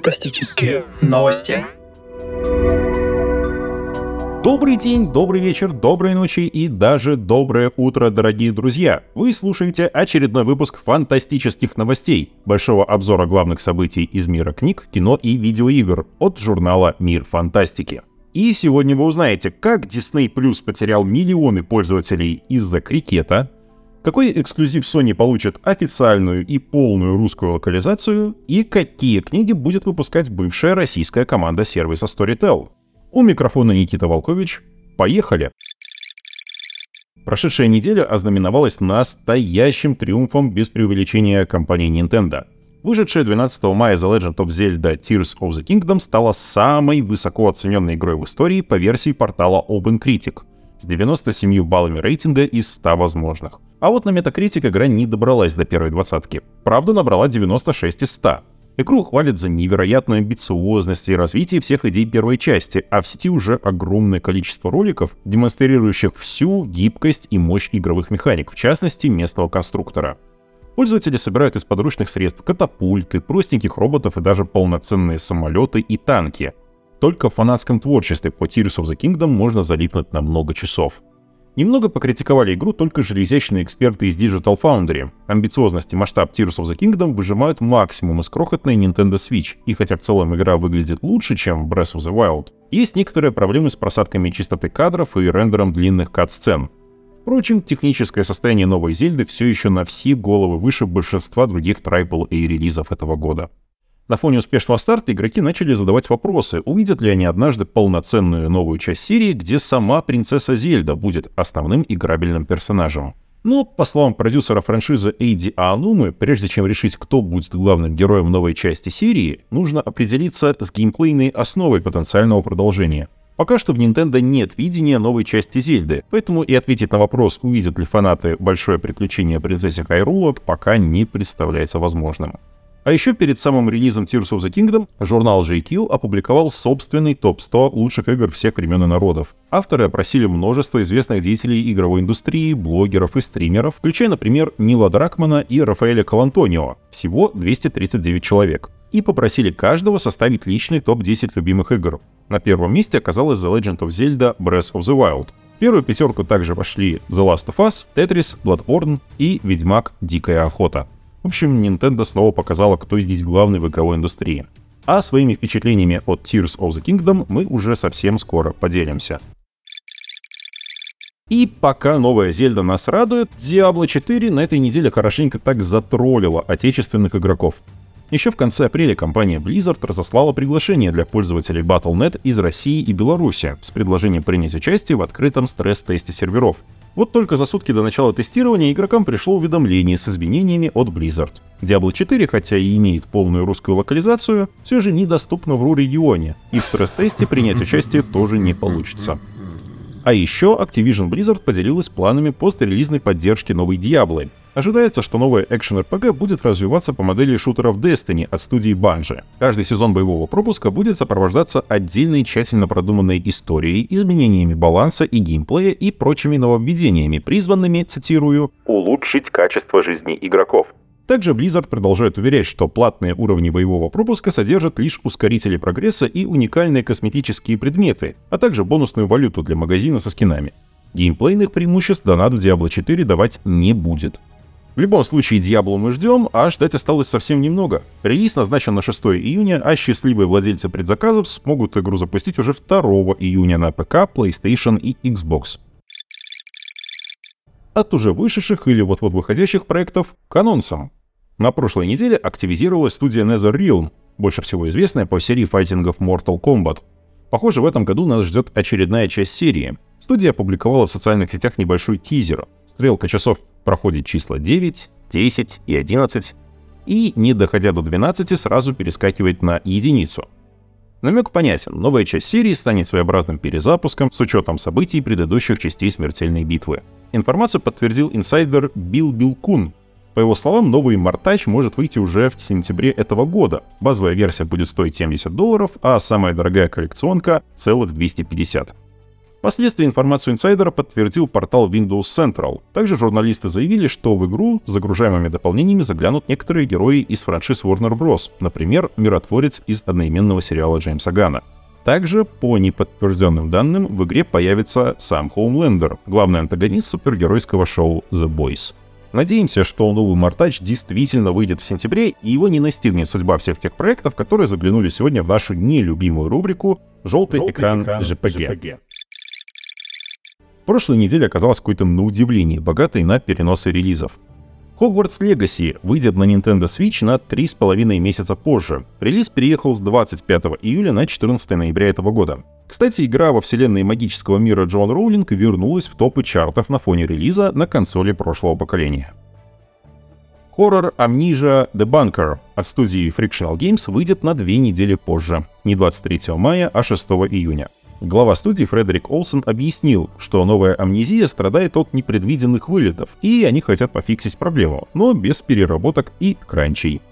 Фантастические новости. Добрый день, добрый вечер, доброй ночи и даже доброе утро, дорогие друзья! Вы слушаете очередной выпуск фантастических новостей, большого обзора главных событий из мира книг, кино и видеоигр от журнала «Мир фантастики». И сегодня вы узнаете, как Disney Plus потерял миллионы пользователей из-за крикета, какой эксклюзив Sony получит официальную и полную русскую локализацию, и какие книги будет выпускать бывшая российская команда сервиса Storytel. У микрофона Никита Волкович. Поехали! Прошедшая неделя ознаменовалась настоящим триумфом без преувеличения компании Nintendo. Вышедшая 12 мая The Legend of Zelda Tears of the Kingdom стала самой высоко оцененной игрой в истории по версии портала OpenCritic с 97 баллами рейтинга из 100 возможных. А вот на Metacritic игра не добралась до первой двадцатки. Правда, набрала 96 из 100. Игру хвалят за невероятную амбициозность и развитие всех идей первой части, а в сети уже огромное количество роликов, демонстрирующих всю гибкость и мощь игровых механик, в частности, местного конструктора. Пользователи собирают из подручных средств катапульты, простеньких роботов и даже полноценные самолеты и танки. Только в фанатском творчестве по Tears of the Kingdom можно залипнуть на много часов. Немного покритиковали игру только железячные эксперты из Digital Foundry. Амбициозность и масштаб Tears of the Kingdom выжимают максимум из крохотной Nintendo Switch, и хотя в целом игра выглядит лучше, чем Breath of the Wild, есть некоторые проблемы с просадками чистоты кадров и рендером длинных кат-сцен. Впрочем, техническое состояние новой Зельды все еще на все головы выше большинства других AAA релизов этого года. На фоне успешного старта игроки начали задавать вопросы, увидят ли они однажды полноценную новую часть серии, где сама принцесса Зельда будет основным играбельным персонажем. Но, по словам продюсера франшизы Эйди Аанумы, прежде чем решить, кто будет главным героем новой части серии, нужно определиться с геймплейной основой потенциального продолжения. Пока что в Nintendo нет видения новой части Зельды, поэтому и ответить на вопрос, увидят ли фанаты большое приключение принцессы Хайрула, пока не представляется возможным. А еще перед самым релизом Tears of the Kingdom журнал JQ опубликовал собственный топ-100 лучших игр всех времен и народов. Авторы опросили множество известных деятелей игровой индустрии, блогеров и стримеров, включая, например, Нила Дракмана и Рафаэля Калантонио, всего 239 человек, и попросили каждого составить личный топ-10 любимых игр. На первом месте оказалась The Legend of Zelda Breath of the Wild. В первую пятерку также вошли The Last of Us, Tetris, Bloodborne и Ведьмак Дикая Охота. В общем, Nintendo снова показала, кто здесь главный в игровой индустрии. А своими впечатлениями от Tears of the Kingdom мы уже совсем скоро поделимся. И пока новая Зельда нас радует, Diablo 4 на этой неделе хорошенько так затроллила отечественных игроков. Еще в конце апреля компания Blizzard разослала приглашение для пользователей Battle.net из России и Беларуси с предложением принять участие в открытом стресс-тесте серверов. Вот только за сутки до начала тестирования игрокам пришло уведомление с изменениями от Blizzard. Diablo 4, хотя и имеет полную русскую локализацию, все же недоступна в РУ-регионе, и в стресс-тесте принять участие тоже не получится. А еще Activision Blizzard поделилась планами пострелизной поддержки новой Diablo, Ожидается, что новая экшен-РПГ будет развиваться по модели шутеров Destiny от студии Bungie. Каждый сезон боевого пропуска будет сопровождаться отдельной тщательно продуманной историей, изменениями баланса и геймплея и прочими нововведениями, призванными, цитирую, «улучшить качество жизни игроков». Также Blizzard продолжает уверять, что платные уровни боевого пропуска содержат лишь ускорители прогресса и уникальные косметические предметы, а также бонусную валюту для магазина со скинами. Геймплейных преимуществ донат в Diablo 4 давать не будет. В любом случае, Diablo мы ждем, а ждать осталось совсем немного. Релиз назначен на 6 июня, а счастливые владельцы предзаказов смогут игру запустить уже 2 июня на ПК, PlayStation и Xbox. От уже вышедших или вот-вот выходящих проектов к анонсам. На прошлой неделе активизировалась студия NetherRealm, больше всего известная по серии файтингов Mortal Kombat. Похоже, в этом году нас ждет очередная часть серии. Студия опубликовала в социальных сетях небольшой тизер. Стрелка часов проходит числа 9, 10 и 11, и, не доходя до 12, сразу перескакивает на единицу. Намек понятен, новая часть серии станет своеобразным перезапуском с учетом событий предыдущих частей смертельной битвы. Информацию подтвердил инсайдер Билл Билкун. По его словам, новый Мартач может выйти уже в сентябре этого года. Базовая версия будет стоить 70 долларов, а самая дорогая коллекционка — целых 250. Впоследствии информацию инсайдера подтвердил портал Windows Central. Также журналисты заявили, что в игру с загружаемыми дополнениями заглянут некоторые герои из франшиз Warner Bros., например, миротворец из одноименного сериала Джеймса Гана. Также, по неподтвержденным данным, в игре появится сам Хоумлендер, главный антагонист супергеройского шоу The Boys. Надеемся, что новый Мартач действительно выйдет в сентябре, и его не настигнет судьба всех тех проектов, которые заглянули сегодня в нашу нелюбимую рубрику «Желтый, Желтый экран, экран JPG». JPG. Прошлой неделе оказалась какой-то на удивление богатой на переносы релизов. Hogwarts Legacy выйдет на Nintendo Switch на 3,5 месяца позже. Релиз переехал с 25 июля на 14 ноября этого года. Кстати, игра во вселенной магического мира Джон Роулинг вернулась в топы чартов на фоне релиза на консоли прошлого поколения. Хоррор Amnesia The Bunker от студии Frictional Games выйдет на две недели позже, не 23 мая, а 6 июня. Глава студии Фредерик Олсен объяснил, что новая амнезия страдает от непредвиденных вылетов, и они хотят пофиксить проблему, но без переработок и кранчей.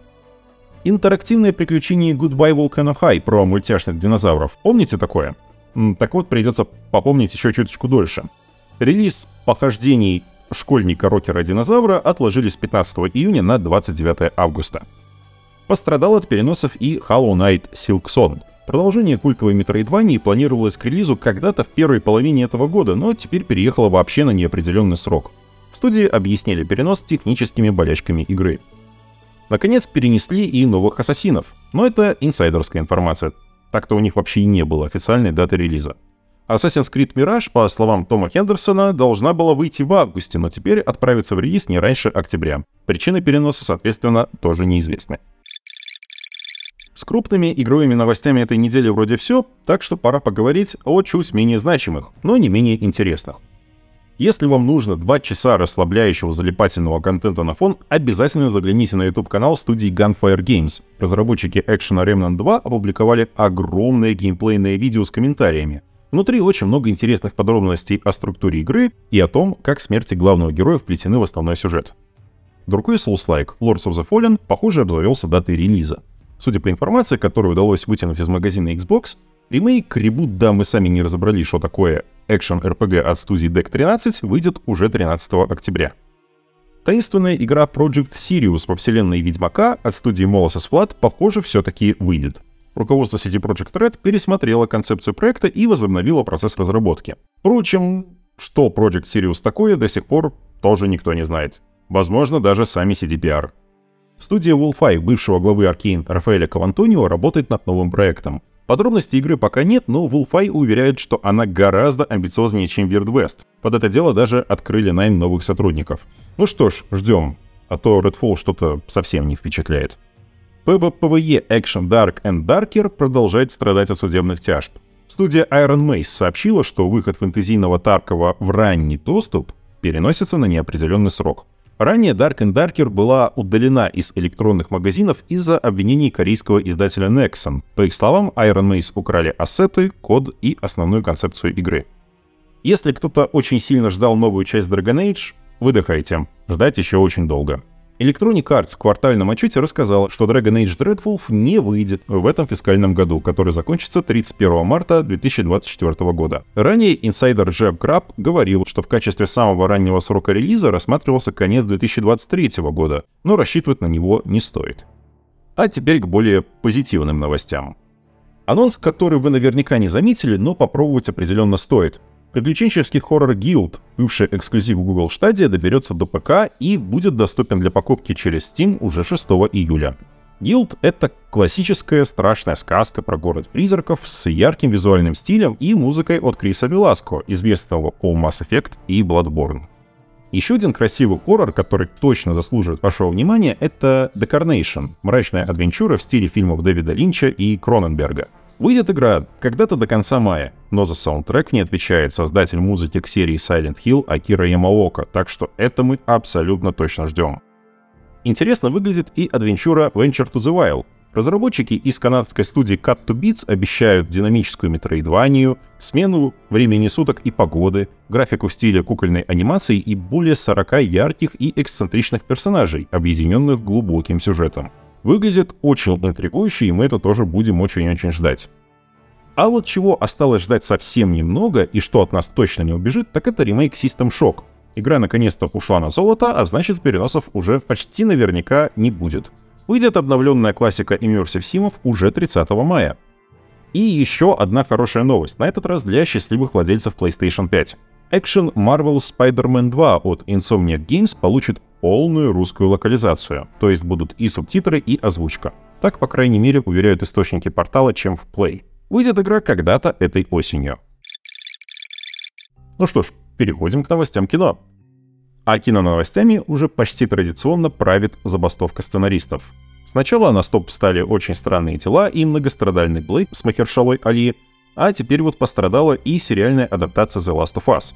Интерактивное приключение Goodbye Volcano High про мультяшных динозавров. Помните такое? Так вот, придется попомнить еще чуточку дольше. Релиз похождений школьника-рокера-динозавра отложили с 15 июня на 29 августа. Пострадал от переносов и Hollow Knight Silk Продолжение культовой Метроидвании планировалось к релизу когда-то в первой половине этого года, но теперь переехало вообще на неопределенный срок. В студии объяснили перенос техническими болячками игры. Наконец перенесли и новых ассасинов, но это инсайдерская информация. Так-то у них вообще и не было официальной даты релиза. Assassin's Creed Mirage, по словам Тома Хендерсона, должна была выйти в августе, но теперь отправится в релиз не раньше октября. Причины переноса, соответственно, тоже неизвестны. С крупными игровыми новостями этой недели вроде все, так что пора поговорить о чуть менее значимых, но не менее интересных. Если вам нужно 2 часа расслабляющего залипательного контента на фон, обязательно загляните на YouTube-канал студии Gunfire Games. Разработчики Action Remnant 2 опубликовали огромное геймплейное видео с комментариями. Внутри очень много интересных подробностей о структуре игры и о том, как смерти главного героя вплетены в основной сюжет. Другой Souls-like, Lords of the Fallen, похоже обзавелся датой релиза. Судя по информации, которую удалось вытянуть из магазина Xbox, ремейк ребут «Да, мы сами не разобрались, что такое» экшен RPG от студии Deck 13 выйдет уже 13 октября. Таинственная игра Project Sirius по вселенной Ведьмака от студии Molasses Flood, похоже, все-таки выйдет. Руководство CD Project Red пересмотрело концепцию проекта и возобновило процесс разработки. Впрочем, что Project Sirius такое, до сих пор тоже никто не знает. Возможно, даже сами CDPR. Студия Wolfeye, бывшего главы Arkane Рафаэля Кавантонио, работает над новым проектом. Подробностей игры пока нет, но Wolfeye уверяет, что она гораздо амбициознее, чем Weird West. Под это дело даже открыли найм новых сотрудников. Ну что ж, ждем. А то Redfall что-то совсем не впечатляет. PvPvE Action Dark and Darker продолжает страдать от судебных тяжб. Студия Iron Mace сообщила, что выход фэнтезийного Таркова в ранний доступ переносится на неопределенный срок — Ранее Dark and Darker была удалена из электронных магазинов из-за обвинений корейского издателя Nexon. По их словам, Iron Mace украли ассеты, код и основную концепцию игры. Если кто-то очень сильно ждал новую часть Dragon Age, выдыхайте, ждать еще очень долго. Electronic Arts в квартальном отчете рассказал, что Dragon Age Dreadwolf не выйдет в этом фискальном году, который закончится 31 марта 2024 года. Ранее инсайдер Джеб Краб говорил, что в качестве самого раннего срока релиза рассматривался конец 2023 года, но рассчитывать на него не стоит. А теперь к более позитивным новостям. Анонс, который вы наверняка не заметили, но попробовать определенно стоит. Приключенческий хоррор Guild, бывший эксклюзив Google Stadia, доберется до ПК и будет доступен для покупки через Steam уже 6 июля. Guild — это классическая страшная сказка про город призраков с ярким визуальным стилем и музыкой от Криса Веласко, известного по Mass Effect и Bloodborne. Еще один красивый хоррор, который точно заслуживает вашего внимания, это The Carnation — мрачная адвенчура в стиле фильмов Дэвида Линча и Кроненберга — Выйдет игра когда-то до конца мая, но за саундтрек не отвечает создатель музыки к серии Silent Hill Акира Ямаока, так что это мы абсолютно точно ждем. Интересно выглядит и адвенчура Venture to the Wild. Разработчики из канадской студии Cut to Beats обещают динамическую метроидванию, смену времени суток и погоды, графику в стиле кукольной анимации и более 40 ярких и эксцентричных персонажей, объединенных глубоким сюжетом. Выглядит очень интригующе, и мы это тоже будем очень-очень ждать. А вот чего осталось ждать совсем немного и что от нас точно не убежит, так это ремейк System Shock. Игра наконец-то ушла на золото, а значит переносов уже почти наверняка не будет. Выйдет обновленная классика Immersive Симов уже 30 мая. И еще одна хорошая новость, на этот раз для счастливых владельцев PlayStation 5. Action Marvel Spider-Man 2 от Insomniac Games получит полную русскую локализацию, то есть будут и субтитры, и озвучка. Так, по крайней мере, уверяют источники портала, чем в Play. Выйдет игра когда-то этой осенью. Ну что ж, переходим к новостям кино. А кино новостями уже почти традиционно правит забастовка сценаристов. Сначала на стоп стали «Очень странные дела» и многострадальный Блейк с Махершалой Али, а теперь вот пострадала и сериальная адаптация The Last of Us.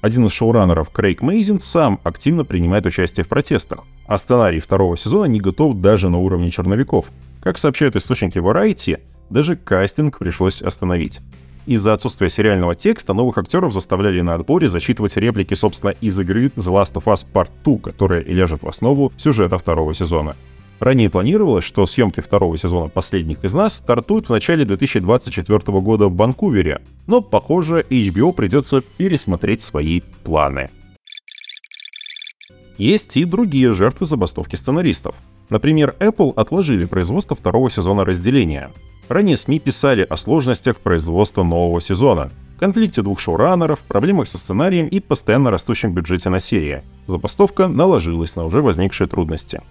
Один из шоураннеров, Крейг Мейзин, сам активно принимает участие в протестах, а сценарий второго сезона не готов даже на уровне черновиков. Как сообщают источники Variety, даже кастинг пришлось остановить. Из-за отсутствия сериального текста новых актеров заставляли на отборе зачитывать реплики, собственно, из игры The Last of Us Part 2, которая и ляжет в основу сюжета второго сезона. Ранее планировалось, что съемки второго сезона «Последних из нас» стартуют в начале 2024 года в Ванкувере, но, похоже, HBO придется пересмотреть свои планы. Есть и другие жертвы забастовки сценаристов. Например, Apple отложили производство второго сезона разделения. Ранее СМИ писали о сложностях производства нового сезона, конфликте двух шоураннеров, проблемах со сценарием и постоянно растущем бюджете на серии. Забастовка наложилась на уже возникшие трудности.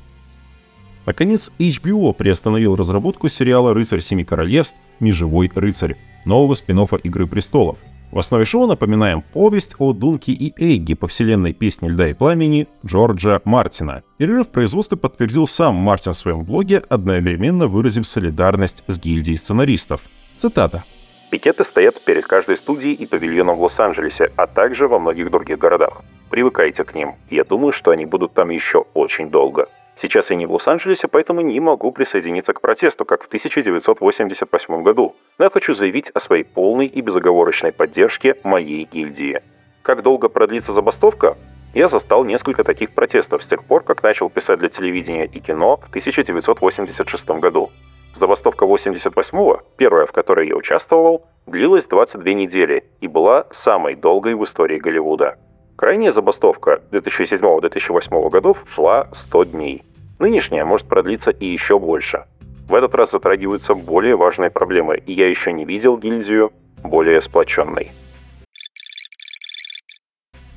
Наконец, HBO приостановил разработку сериала «Рыцарь Семи Королевств. Межевой рыцарь» нового спин «Игры престолов», в основе шоу напоминаем повесть о Дунке и Эйге по вселенной «Песни льда и пламени» Джорджа Мартина. Перерыв производства подтвердил сам Мартин в своем блоге, одновременно выразив солидарность с гильдией сценаристов. Цитата. Пикеты стоят перед каждой студией и павильоном в Лос-Анджелесе, а также во многих других городах. Привыкайте к ним. Я думаю, что они будут там еще очень долго. Сейчас я не в Лос-Анджелесе, поэтому не могу присоединиться к протесту, как в 1988 году. Но я хочу заявить о своей полной и безоговорочной поддержке моей гильдии. Как долго продлится забастовка? Я застал несколько таких протестов с тех пор, как начал писать для телевидения и кино в 1986 году. Забастовка 88-го, первая в которой я участвовал, длилась 22 недели и была самой долгой в истории Голливуда. Крайняя забастовка 2007-2008 годов шла 100 дней. Нынешняя может продлиться и еще больше. В этот раз затрагиваются более важные проблемы, и я еще не видел гильдию более сплоченной.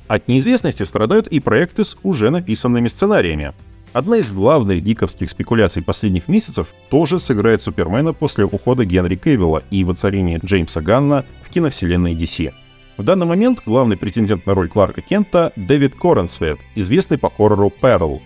От неизвестности страдают и проекты с уже написанными сценариями. Одна из главных гиковских спекуляций последних месяцев тоже сыграет Супермена после ухода Генри Кевилла и воцарения Джеймса Ганна в киновселенной DC. В данный момент главный претендент на роль Кларка Кента — Дэвид Коренсвет, известный по хоррору «Перл»,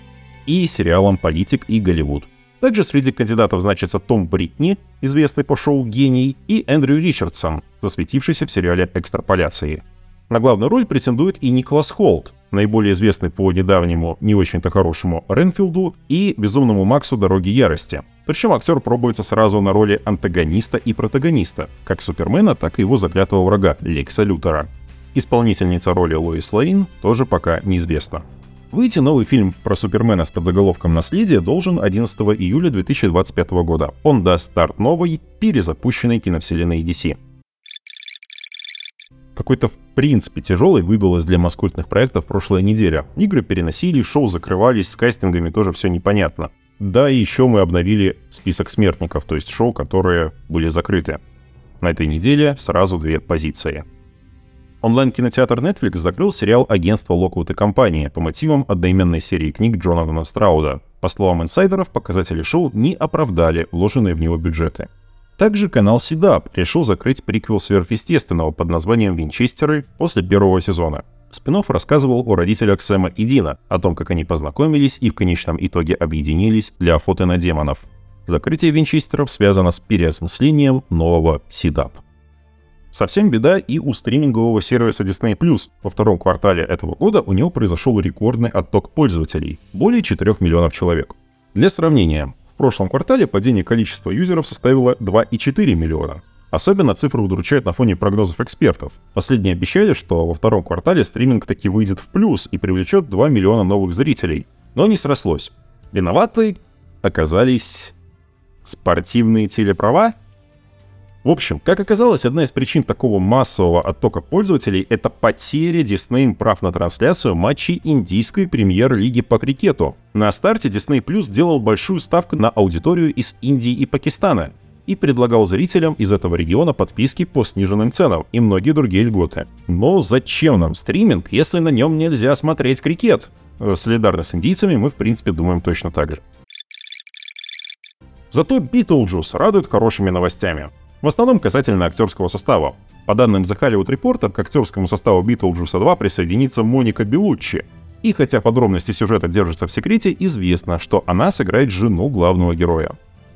и сериалом «Политик» и «Голливуд». Также среди кандидатов значится Том Бритни, известный по шоу «Гений», и Эндрю Ричардсон, засветившийся в сериале «Экстраполяции». На главную роль претендует и Николас Холт, наиболее известный по недавнему, не очень-то хорошему Ренфилду и Безумному Максу «Дороги ярости». Причем актер пробуется сразу на роли антагониста и протагониста, как Супермена, так и его заклятого врага Лекса Лютера. Исполнительница роли Лоис Лейн тоже пока неизвестна. Выйти новый фильм про Супермена с подзаголовком «Наследие» должен 11 июля 2025 года. Он даст старт новой, перезапущенной киновселенной DC. Какой-то в принципе тяжелой выдалась для маскультных проектов прошлая неделя. Игры переносили, шоу закрывались, с кастингами тоже все непонятно. Да, и еще мы обновили список смертников, то есть шоу, которые были закрыты. На этой неделе сразу две позиции. Онлайн-кинотеатр Netflix закрыл сериал агентства Локвуд и компания по мотивам одноименной серии книг Джонатана Страуда. По словам инсайдеров, показатели шоу не оправдали вложенные в него бюджеты. Также канал CDAP решил закрыть приквел сверхъестественного под названием «Винчестеры» после первого сезона. Спинов рассказывал о родителях Сэма и Дина, о том, как они познакомились и в конечном итоге объединились для охоты на демонов. Закрытие винчестеров связано с переосмыслением нового CDAP. Совсем беда и у стримингового сервиса Disney+. Во втором квартале этого года у него произошел рекордный отток пользователей – более 4 миллионов человек. Для сравнения, в прошлом квартале падение количества юзеров составило 2,4 миллиона, Особенно цифры удручают на фоне прогнозов экспертов. Последние обещали, что во втором квартале стриминг таки выйдет в плюс и привлечет 2 миллиона новых зрителей. Но не срослось. Виноваты оказались спортивные телеправа? В общем, как оказалось, одна из причин такого массового оттока пользователей — это потеря Disney прав на трансляцию матчей индийской премьер-лиги по крикету. На старте Disney Plus делал большую ставку на аудиторию из Индии и Пакистана и предлагал зрителям из этого региона подписки по сниженным ценам и многие другие льготы. Но зачем нам стриминг, если на нем нельзя смотреть крикет? Э, Солидарно с индийцами мы, в принципе, думаем точно так же. Зато Битлджус радует хорошими новостями. В основном касательно актерского состава. По данным The Hollywood Reporter, к актерскому составу Битлджуса 2 присоединится Моника Белуччи. И хотя подробности сюжета держатся в секрете, известно, что она сыграет жену главного героя.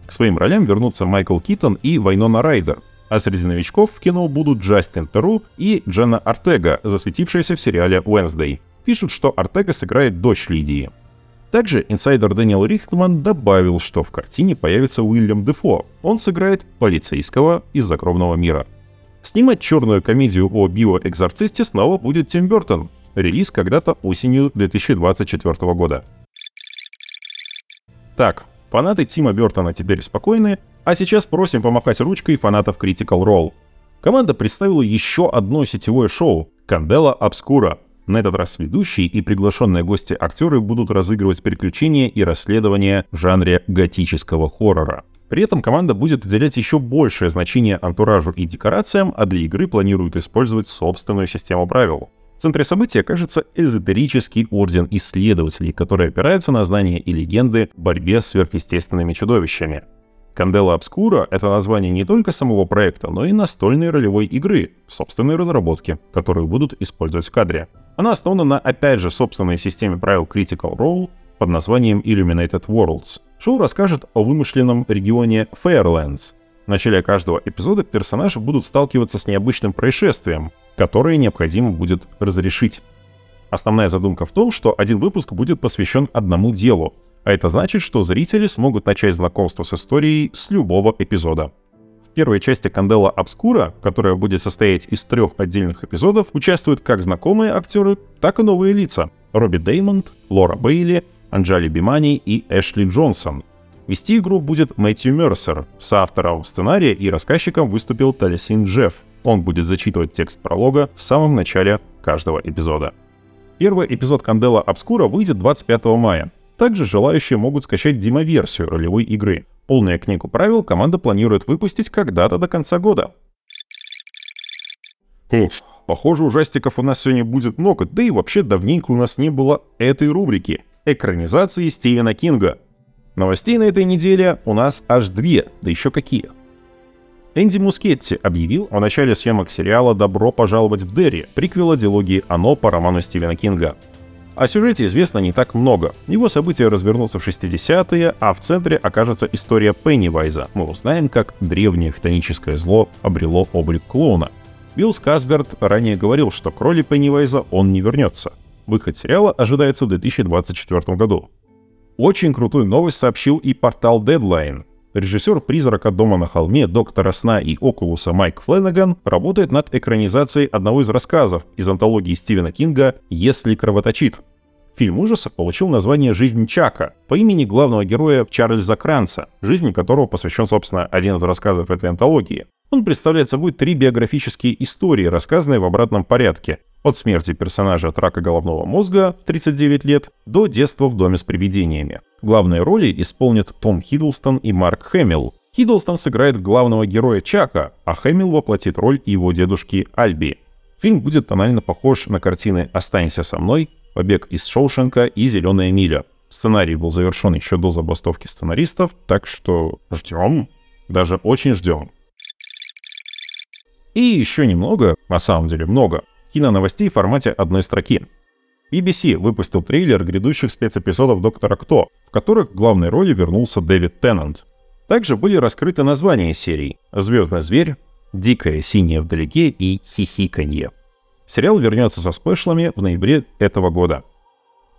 К своим ролям вернутся Майкл Китон и Вайнона Райдер. А среди новичков в кино будут Джастин Теру и Дженна Ортега, засветившаяся в сериале Wednesday. Пишут, что Артега сыграет дочь Лидии. Также инсайдер Дэниел Рихтман добавил, что в картине появится Уильям Дефо. Он сыграет полицейского из «Загробного мира». Снимать черную комедию о биоэкзорцисте снова будет Тим Бертон. Релиз когда-то осенью 2024 года. Так, фанаты Тима Бертона теперь спокойны, а сейчас просим помахать ручкой фанатов Critical Role. Команда представила еще одно сетевое шоу — Кандела Обскура — на этот раз ведущие и приглашенные гости актеры будут разыгрывать приключения и расследования в жанре готического хоррора. При этом команда будет уделять еще большее значение антуражу и декорациям, а для игры планируют использовать собственную систему правил. В центре события окажется эзотерический орден исследователей, который опирается на знания и легенды в борьбе с сверхъестественными чудовищами. Кандела Обскура — это название не только самого проекта, но и настольной ролевой игры, собственной разработки, которую будут использовать в кадре. Она основана на, опять же, собственной системе правил Critical Role под названием Illuminated Worlds. Шоу расскажет о вымышленном регионе Fairlands. В начале каждого эпизода персонажи будут сталкиваться с необычным происшествием, которое необходимо будет разрешить. Основная задумка в том, что один выпуск будет посвящен одному делу, а это значит, что зрители смогут начать знакомство с историей с любого эпизода первой части Кандела Обскура, которая будет состоять из трех отдельных эпизодов, участвуют как знакомые актеры, так и новые лица. Робби Деймонд, Лора Бейли, Анджали Бимани и Эшли Джонсон. Вести игру будет Мэтью Мерсер. Соавтором сценария и рассказчиком выступил Талисин Джефф. Он будет зачитывать текст пролога в самом начале каждого эпизода. Первый эпизод Кандела Обскура выйдет 25 мая. Также желающие могут скачать демоверсию ролевой игры. Полную книгу правил команда планирует выпустить когда-то до конца года. Эх, похоже, ужастиков у нас сегодня будет много, да и вообще давненько у нас не было этой рубрики — экранизации Стивена Кинга. Новостей на этой неделе у нас аж две, да еще какие. Энди Мускетти объявил о начале съемок сериала «Добро пожаловать в Дерри», приквела дилогии «Оно» по роману Стивена Кинга. О сюжете известно не так много. Его события развернутся в 60-е, а в центре окажется история Пеннивайза. Мы узнаем, как древнее хтоническое зло обрело облик клоуна. Билл Скарсгард ранее говорил, что к роли Пеннивайза он не вернется. Выход сериала ожидается в 2024 году. Очень крутую новость сообщил и портал Deadline. Режиссер «Призрака дома на холме», «Доктора сна» и «Окулуса» Майк Фленнеган работает над экранизацией одного из рассказов из антологии Стивена Кинга «Если кровоточит». Фильм ужасов получил название «Жизнь Чака» по имени главного героя Чарльза Кранца, жизни которого посвящен, собственно, один из рассказов этой антологии. Он представляет собой три биографические истории, рассказанные в обратном порядке. От смерти персонажа от рака головного мозга в 39 лет до детства в доме с привидениями. Главные роли исполнят Том Хиддлстон и Марк Хэмилл. Хиддлстон сыграет главного героя Чака, а Хэмилл воплотит роль его дедушки Альби. Фильм будет тонально похож на картины «Останься со мной», «Побег из Шоушенка» и «Зеленая миля». Сценарий был завершен еще до забастовки сценаристов, так что ждем, даже очень ждем. И еще немного, на самом деле много, киноновостей в формате одной строки. BBC выпустил трейлер грядущих спецэпизодов «Доктора Кто», в которых в главной роли вернулся Дэвид Теннант. Также были раскрыты названия серий «Звездный зверь», «Дикая синяя вдалеке» и «Хихиканье». Сериал вернется со спешлами в ноябре этого года.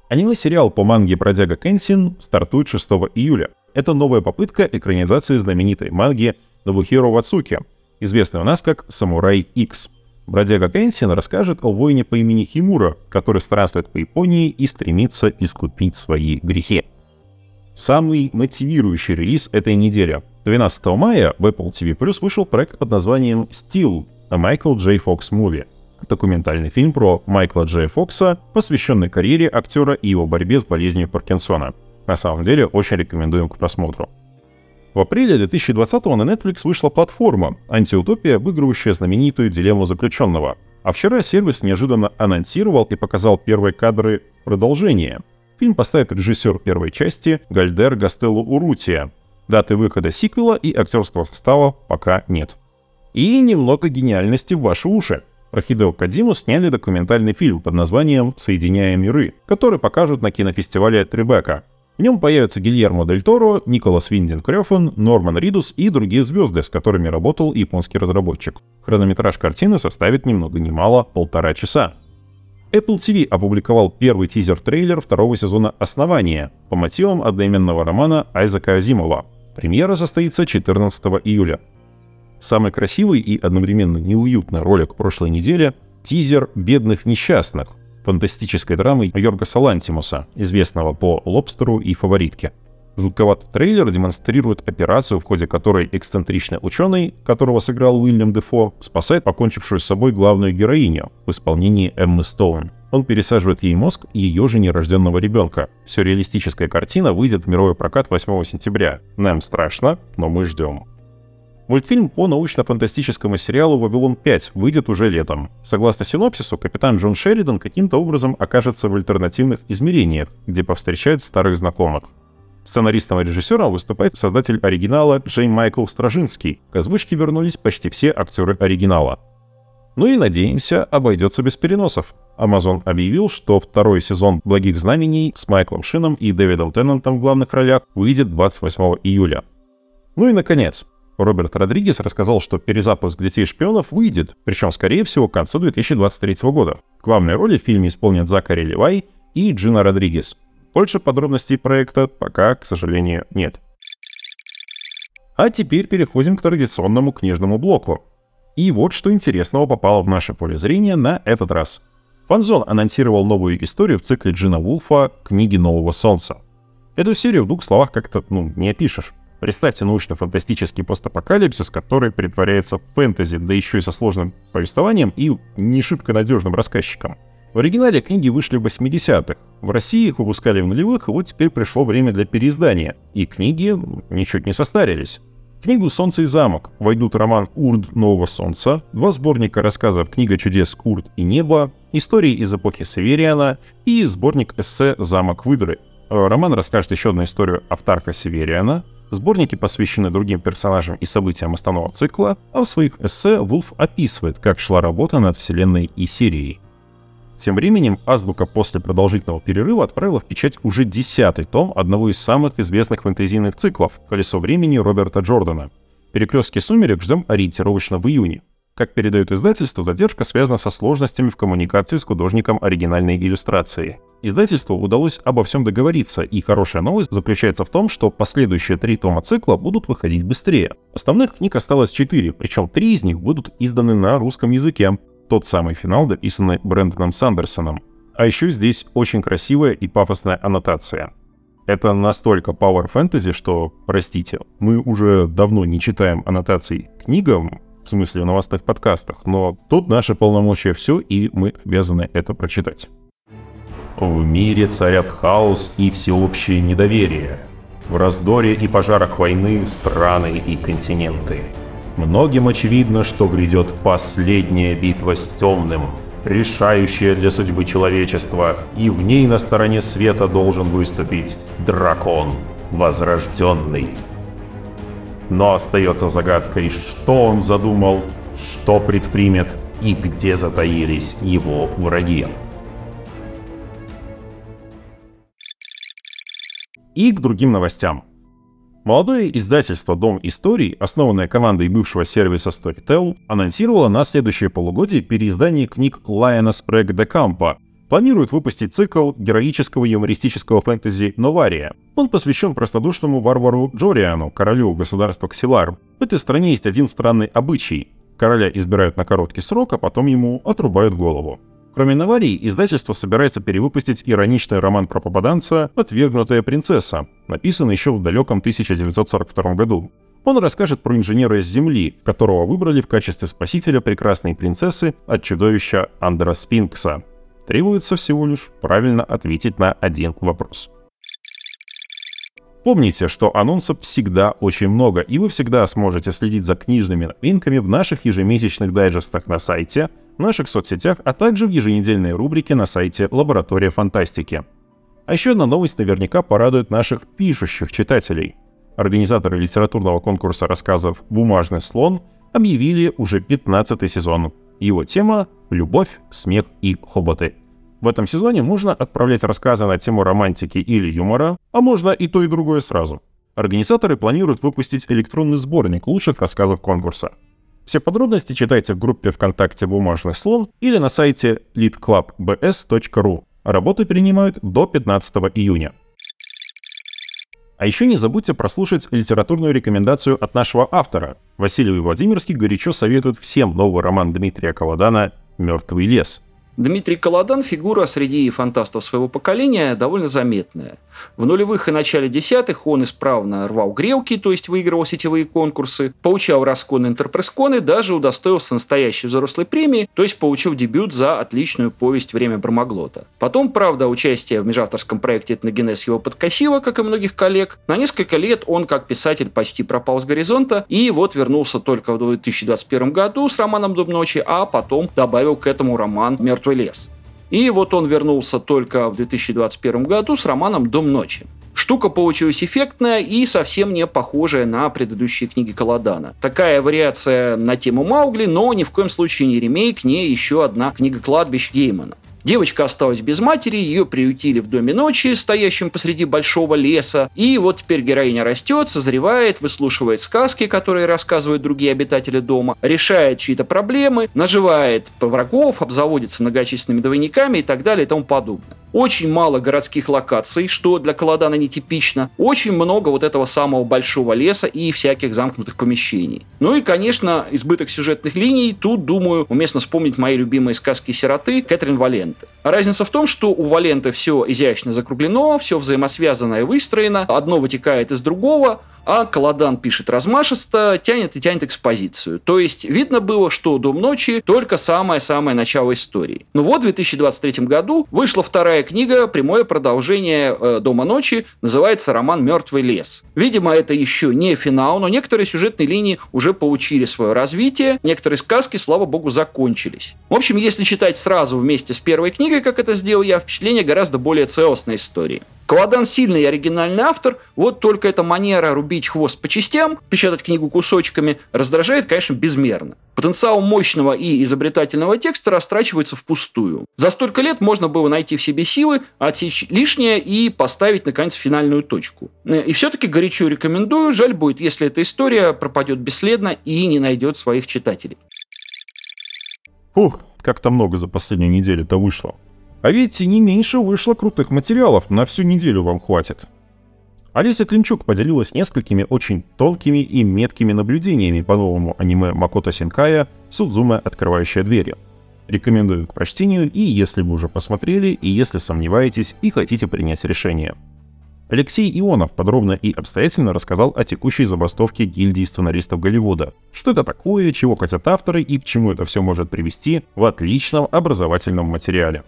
Аниме-сериал по манге «Бродяга Кэнсин» стартует 6 июля. Это новая попытка экранизации знаменитой манги Нобухиро Вацуки, известной у нас как «Самурай X». Бродяга Кэнсин расскажет о воине по имени Химура, который странствует по Японии и стремится искупить свои грехи. Самый мотивирующий релиз этой недели. 12 мая в Apple TV Plus вышел проект под названием Still, a Michael J. Fox Movie. Документальный фильм про Майкла Джей Фокса, посвященный карьере актера и его борьбе с болезнью Паркинсона. На самом деле, очень рекомендуем к просмотру. В апреле 2020 на Netflix вышла платформа «Антиутопия», обыгрывающая знаменитую дилемму заключенного. А вчера сервис неожиданно анонсировал и показал первые кадры продолжения. Фильм поставит режиссер первой части Гальдер Гастелло Урутия. Даты выхода сиквела и актерского состава пока нет. И немного гениальности в ваши уши. Про Хидео Кадзиму сняли документальный фильм под названием «Соединяя миры», который покажут на кинофестивале Трибека. В нем появятся Гильермо Дель Торо, Николас Виндин Крёфен, Норман Ридус и другие звезды, с которыми работал японский разработчик. Хронометраж картины составит ни много ни мало полтора часа. Apple TV опубликовал первый тизер-трейлер второго сезона «Основания» по мотивам одноименного романа Айзека Азимова. Премьера состоится 14 июля. Самый красивый и одновременно неуютный ролик прошлой недели — тизер «Бедных несчастных», фантастической драмы Йорга Салантимуса, известного по «Лобстеру» и «Фаворитке». Жутковатый трейлер демонстрирует операцию, в ходе которой эксцентричный ученый, которого сыграл Уильям Дефо, спасает покончившую с собой главную героиню в исполнении Эммы Стоун. Он пересаживает ей мозг ее же нерожденного ребенка. Сюрреалистическая картина выйдет в мировой прокат 8 сентября. Нам страшно, но мы ждем. Мультфильм по научно-фантастическому сериалу «Вавилон 5» выйдет уже летом. Согласно синопсису, капитан Джон Шеридан каким-то образом окажется в альтернативных измерениях, где повстречает старых знакомых. Сценаристом и режиссером выступает создатель оригинала Джейн Майкл Стражинский. К озвучке вернулись почти все актеры оригинала. Ну и надеемся, обойдется без переносов. Amazon объявил, что второй сезон «Благих знамений» с Майклом Шином и Дэвидом Теннантом в главных ролях выйдет 28 июля. Ну и наконец, Роберт Родригес рассказал, что перезапуск «Детей шпионов» выйдет, причем, скорее всего, к концу 2023 года. Главные роли в фильме исполнят Закари Левай и Джина Родригес. Больше подробностей проекта пока, к сожалению, нет. А теперь переходим к традиционному книжному блоку. И вот что интересного попало в наше поле зрения на этот раз. Фанзон анонсировал новую историю в цикле Джина Вулфа «Книги Нового Солнца». Эту серию в двух словах как-то, ну, не опишешь. Представьте научно-фантастический постапокалипсис, который притворяется в фэнтези, да еще и со сложным повествованием и не шибко надежным рассказчиком. В оригинале книги вышли в 80-х. В России их выпускали в нулевых, и вот теперь пришло время для переиздания. И книги ничуть не состарились. В книгу «Солнце и замок» войдут роман «Урд Нового Солнца», два сборника рассказов «Книга чудес Урд и небо», истории из эпохи Севериана и сборник эссе «Замок выдры». Роман расскажет еще одну историю Автарха Севериана, Сборники посвящены другим персонажам и событиям основного цикла, а в своих эссе Вулф описывает, как шла работа над вселенной и серией. Тем временем Азбука после продолжительного перерыва отправила в печать уже десятый том одного из самых известных фэнтезийных циклов «Колесо времени» Роберта Джордана. «Перекрестки сумерек» ждем ориентировочно в июне. Как передает издательство, задержка связана со сложностями в коммуникации с художником оригинальной иллюстрации. Издательству удалось обо всем договориться, и хорошая новость заключается в том, что последующие три тома цикла будут выходить быстрее. Основных книг осталось четыре, причем три из них будут изданы на русском языке. Тот самый финал, дописанный Брэндоном Сандерсоном. А еще здесь очень красивая и пафосная аннотация. Это настолько power fantasy, что, простите, мы уже давно не читаем аннотаций книгам, в смысле в новостных подкастах, но тут наши полномочия все, и мы обязаны это прочитать. В мире царят хаос и всеобщее недоверие. В раздоре и пожарах войны страны и континенты. Многим очевидно, что грядет последняя битва с темным, решающая для судьбы человечества, и в ней на стороне света должен выступить дракон, возрожденный. Но остается загадкой, что он задумал, что предпримет и где затаились его враги. И к другим новостям. Молодое издательство «Дом историй», основанное командой бывшего сервиса Storytel, анонсировало на следующее полугодие переиздание книг Лайона Спрэг де Кампа, планирует выпустить цикл героического юмористического фэнтези «Новария». Он посвящен простодушному варвару Джориану, королю государства Ксилар. В этой стране есть один странный обычай. Короля избирают на короткий срок, а потом ему отрубают голову. Кроме «Новарий», издательство собирается перевыпустить ироничный роман про попаданца «Отвергнутая принцесса», написанный еще в далеком 1942 году. Он расскажет про инженера из Земли, которого выбрали в качестве спасителя прекрасной принцессы от чудовища Андера Спинкса. Требуется всего лишь правильно ответить на один вопрос. Помните, что анонсов всегда очень много, и вы всегда сможете следить за книжными новинками в наших ежемесячных дайджестах на сайте, в наших соцсетях, а также в еженедельной рубрике на сайте «Лаборатория фантастики». А еще одна новость наверняка порадует наших пишущих читателей. Организаторы литературного конкурса рассказов «Бумажный слон» объявили уже 15 сезон. Его тема — любовь, смех и хоботы. В этом сезоне можно отправлять рассказы на тему романтики или юмора, а можно и то, и другое сразу. Организаторы планируют выпустить электронный сборник лучших рассказов конкурса. Все подробности читайте в группе ВКонтакте «Бумажный слон» или на сайте leadclubbs.ru. Работы принимают до 15 июня. А еще не забудьте прослушать литературную рекомендацию от нашего автора. Василий Владимирский горячо советует всем новый роман Дмитрия Колодана «Мертвый лес», Дмитрий Колодан – фигура среди фантастов своего поколения довольно заметная. В нулевых и начале десятых он исправно рвал грелки, то есть выигрывал сетевые конкурсы, получал расконы интерпресс-коны, даже удостоился настоящей взрослой премии, то есть получил дебют за отличную повесть «Время Бармаглота». Потом, правда, участие в межавторском проекте «Этногенез» его подкосило, как и многих коллег. На несколько лет он, как писатель, почти пропал с горизонта, и вот вернулся только в 2021 году с романом «Дом ночи», а потом добавил к этому роман «Мертвый мертвый лес. И вот он вернулся только в 2021 году с романом «Дом ночи». Штука получилась эффектная и совсем не похожая на предыдущие книги Каладана. Такая вариация на тему Маугли, но ни в коем случае не ремейк, не еще одна книга кладбищ Геймана. Девочка осталась без матери, ее приютили в доме ночи, стоящем посреди большого леса. И вот теперь героиня растет, созревает, выслушивает сказки, которые рассказывают другие обитатели дома, решает чьи-то проблемы, наживает врагов, обзаводится многочисленными двойниками и так далее и тому подобное. Очень мало городских локаций, что для Каладана нетипично. Очень много вот этого самого большого леса и всяких замкнутых помещений. Ну и, конечно, избыток сюжетных линий. Тут, думаю, уместно вспомнить мои любимые сказки сироты Кэтрин Валенты. Разница в том, что у Валенты все изящно закруглено, все взаимосвязано и выстроено, одно вытекает из другого, а Каладан пишет размашисто, тянет и тянет экспозицию. То есть видно было, что «Дом ночи» только самое-самое начало истории. Ну вот, в 2023 году вышла вторая книга, прямое продолжение э, «Дома ночи», называется роман «Мертвый лес». Видимо, это еще не финал, но некоторые сюжетные линии уже получили свое развитие, некоторые сказки, слава богу, закончились. В общем, если читать сразу вместе с первой книгой, как это сделал я, впечатление гораздо более целостной истории. Каладан сильный и оригинальный автор, вот только эта манера рубить хвост по частям, печатать книгу кусочками, раздражает, конечно, безмерно. Потенциал мощного и изобретательного текста растрачивается впустую. За столько лет можно было найти в себе силы, отсечь лишнее и поставить, наконец, финальную точку. И все-таки горячо рекомендую, жаль будет, если эта история пропадет бесследно и не найдет своих читателей. Ух, как-то много за последнюю неделю-то вышло. А ведь не меньше вышло крутых материалов, на всю неделю вам хватит. Олеся Климчук поделилась несколькими очень тонкими и меткими наблюдениями по новому аниме Макото Синкая «Судзуме. Открывающая двери». Рекомендую к прочтению и если вы уже посмотрели, и если сомневаетесь и хотите принять решение. Алексей Ионов подробно и обстоятельно рассказал о текущей забастовке гильдии сценаристов Голливуда. Что это такое, чего хотят авторы и к чему это все может привести в отличном образовательном материале.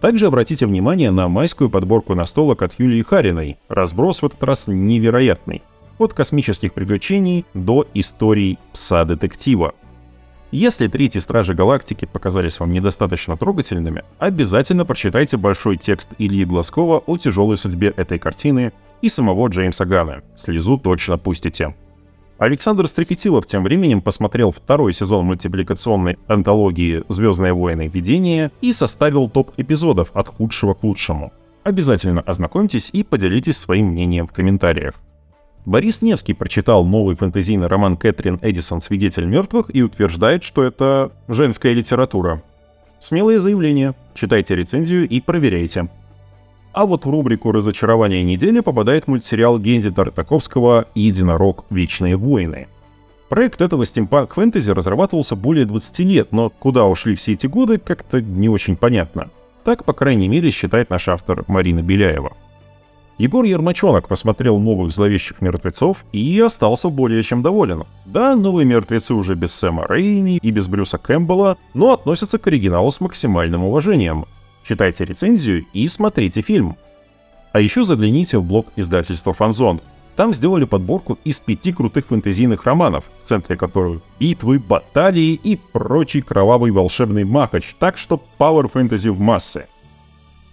Также обратите внимание на майскую подборку настолок от Юлии Хариной. Разброс в этот раз невероятный. От космических приключений до историй пса-детектива. Если третьи Стражи Галактики показались вам недостаточно трогательными, обязательно прочитайте большой текст Ильи Глазкова о тяжелой судьбе этой картины и самого Джеймса Гана. Слезу точно пустите. Александр Стрекетилов тем временем посмотрел второй сезон мультипликационной антологии «Звездные войны. Видение» и составил топ эпизодов от худшего к лучшему. Обязательно ознакомьтесь и поделитесь своим мнением в комментариях. Борис Невский прочитал новый фэнтезийный роман Кэтрин Эдисон «Свидетель мертвых» и утверждает, что это женская литература. Смелое заявление. Читайте рецензию и проверяйте. А вот в рубрику «Разочарование недели» попадает мультсериал Генди Тартаковского «Единорог. Вечные войны». Проект этого стимпанк-фэнтези разрабатывался более 20 лет, но куда ушли все эти годы, как-то не очень понятно. Так, по крайней мере, считает наш автор Марина Беляева. Егор Ермачонок посмотрел новых зловещих мертвецов и остался более чем доволен. Да, новые мертвецы уже без Сэма Рейни и без Брюса Кэмпбелла, но относятся к оригиналу с максимальным уважением. Читайте рецензию и смотрите фильм. А еще загляните в блог издательства «Фанзон». Там сделали подборку из пяти крутых фэнтезийных романов, в центре которых битвы, баталии и прочий кровавый волшебный махач, так что Power Fantasy в массы.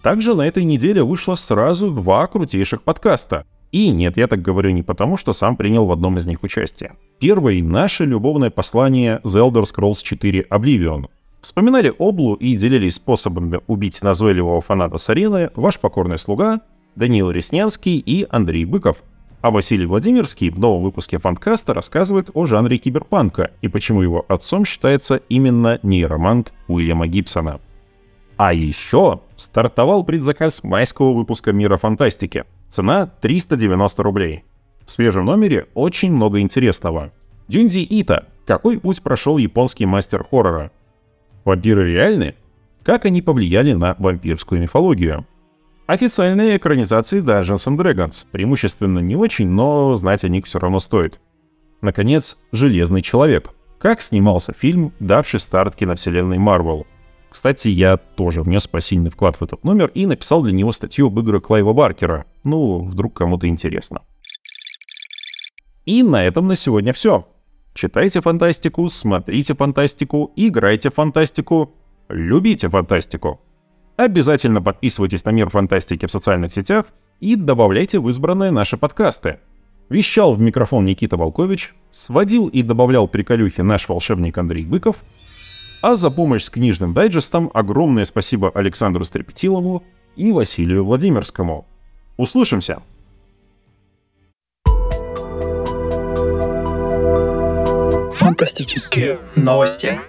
Также на этой неделе вышло сразу два крутейших подкаста. И нет, я так говорю не потому, что сам принял в одном из них участие. Первый — наше любовное послание The Elder Scrolls 4 Oblivion. Вспоминали Облу и делились способами убить назойливого фаната с арены ваш покорный слуга Даниил Реснянский и Андрей Быков. А Василий Владимирский в новом выпуске фанкаста рассказывает о жанре киберпанка и почему его отцом считается именно нейромант Уильяма Гибсона. А еще стартовал предзаказ майского выпуска «Мира фантастики». Цена 390 рублей. В свежем номере очень много интересного. Дюнди Ита. Какой путь прошел японский мастер хоррора? Вампиры реальны? Как они повлияли на вампирскую мифологию? Официальные экранизации Dungeons and Dragons. Преимущественно не очень, но знать о них все равно стоит. Наконец, «Железный человек». Как снимался фильм, давший старт киновселенной Марвел – кстати, я тоже внес посильный вклад в этот номер и написал для него статью об играх Клайва Баркера. Ну, вдруг кому-то интересно. И на этом на сегодня все. Читайте фантастику, смотрите фантастику, играйте фантастику, любите фантастику. Обязательно подписывайтесь на Мир Фантастики в социальных сетях и добавляйте в избранные наши подкасты. Вещал в микрофон Никита Волкович, сводил и добавлял приколюхи наш волшебник Андрей Быков, а за помощь с книжным дайджестом огромное спасибо Александру Стрепетилову и Василию Владимирскому. Услышимся! Фантастические новости.